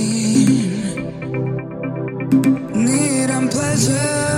need. And pleasure.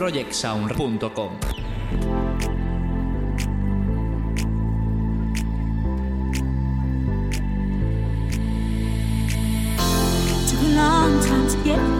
www.projectsound.com. Took a long time to get